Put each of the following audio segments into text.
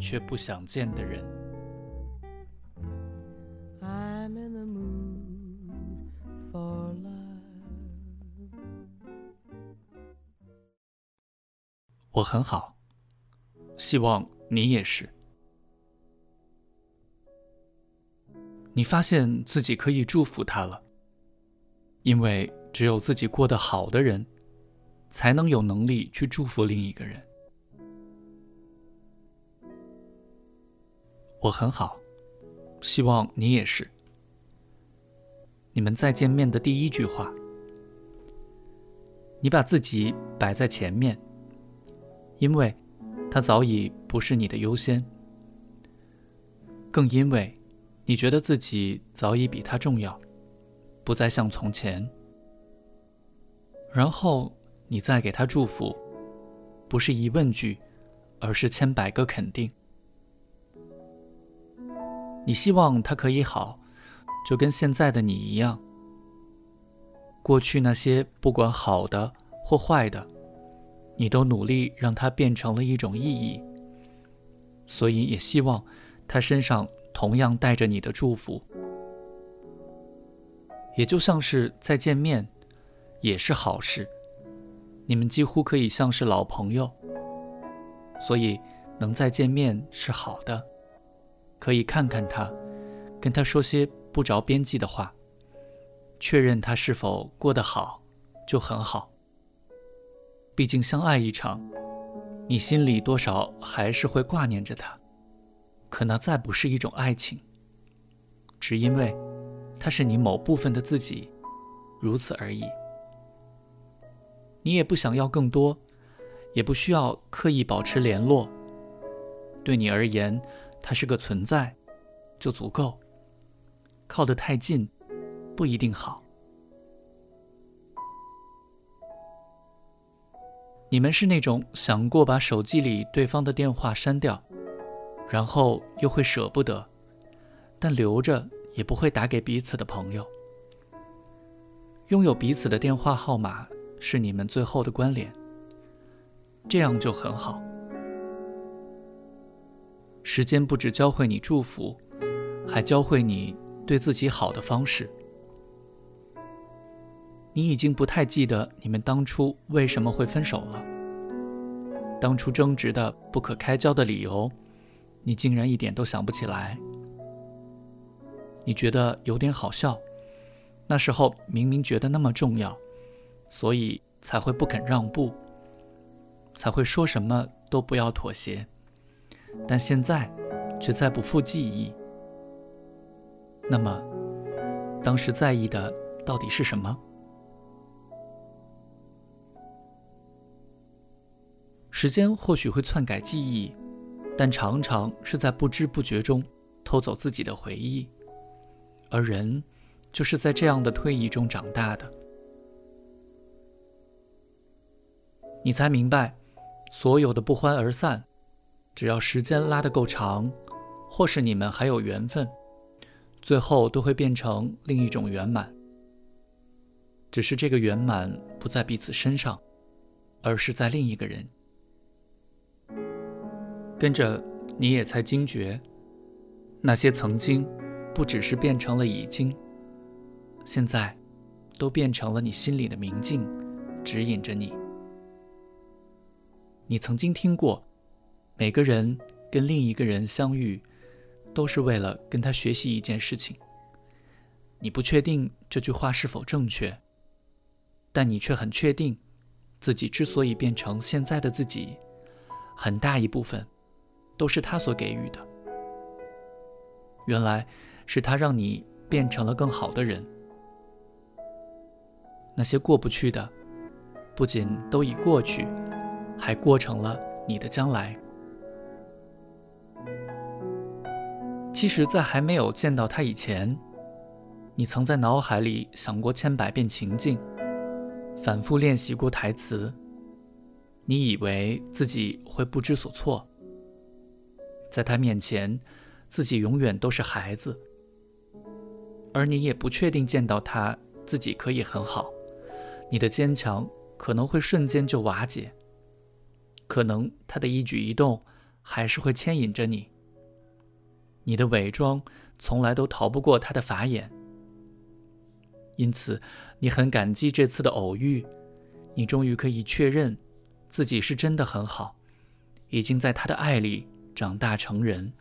却不想见的人。我很好，希望你也是。你发现自己可以祝福他了，因为只有自己过得好的人，才能有能力去祝福另一个人。我很好，希望你也是。你们再见面的第一句话，你把自己摆在前面，因为他早已不是你的优先，更因为你觉得自己早已比他重要，不再像从前。然后你再给他祝福，不是疑问句，而是千百个肯定。你希望他可以好，就跟现在的你一样。过去那些不管好的或坏的，你都努力让它变成了一种意义。所以也希望他身上同样带着你的祝福，也就像是再见面，也是好事。你们几乎可以像是老朋友，所以能再见面是好的。可以看看他，跟他说些不着边际的话，确认他是否过得好，就很好。毕竟相爱一场，你心里多少还是会挂念着他，可那再不是一种爱情，只因为他是你某部分的自己，如此而已。你也不想要更多，也不需要刻意保持联络。对你而言。它是个存在，就足够。靠得太近，不一定好。你们是那种想过把手机里对方的电话删掉，然后又会舍不得，但留着也不会打给彼此的朋友。拥有彼此的电话号码是你们最后的关联，这样就很好。时间不止教会你祝福，还教会你对自己好的方式。你已经不太记得你们当初为什么会分手了，当初争执的不可开交的理由，你竟然一点都想不起来。你觉得有点好笑，那时候明明觉得那么重要，所以才会不肯让步，才会说什么都不要妥协。但现在，却再不复记忆。那么，当时在意的到底是什么？时间或许会篡改记忆，但常常是在不知不觉中偷走自己的回忆。而人，就是在这样的推移中长大的。你才明白，所有的不欢而散。只要时间拉得够长，或是你们还有缘分，最后都会变成另一种圆满。只是这个圆满不在彼此身上，而是在另一个人。跟着你也才惊觉，那些曾经，不只是变成了已经，现在，都变成了你心里的明镜，指引着你。你曾经听过。每个人跟另一个人相遇，都是为了跟他学习一件事情。你不确定这句话是否正确，但你却很确定，自己之所以变成现在的自己，很大一部分都是他所给予的。原来是他让你变成了更好的人。那些过不去的，不仅都已过去，还过成了你的将来。其实，在还没有见到他以前，你曾在脑海里想过千百遍情境，反复练习过台词。你以为自己会不知所措，在他面前，自己永远都是孩子，而你也不确定见到他自己可以很好。你的坚强可能会瞬间就瓦解，可能他的一举一动还是会牵引着你。你的伪装从来都逃不过他的法眼，因此你很感激这次的偶遇，你终于可以确认。自己是真的很好，已经在他的爱里长大成人。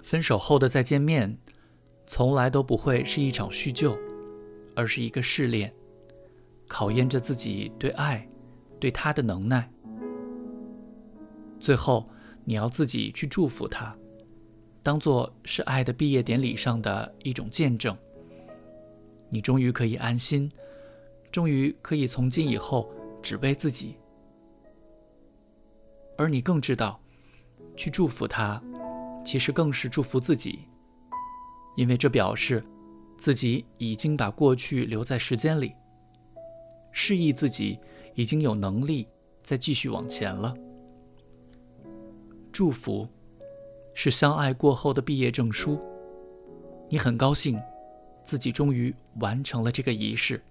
分手后的再见面，从来都不会是一场叙旧，而是一个试炼，考验着自己对爱、对他的能耐。最后，你要自己去祝福他，当做是爱的毕业典礼上的一种见证。你终于可以安心。终于可以从今以后只为自己，而你更知道，去祝福他，其实更是祝福自己，因为这表示自己已经把过去留在时间里，示意自己已经有能力再继续往前了。祝福是相爱过后的毕业证书，你很高兴，自己终于完成了这个仪式。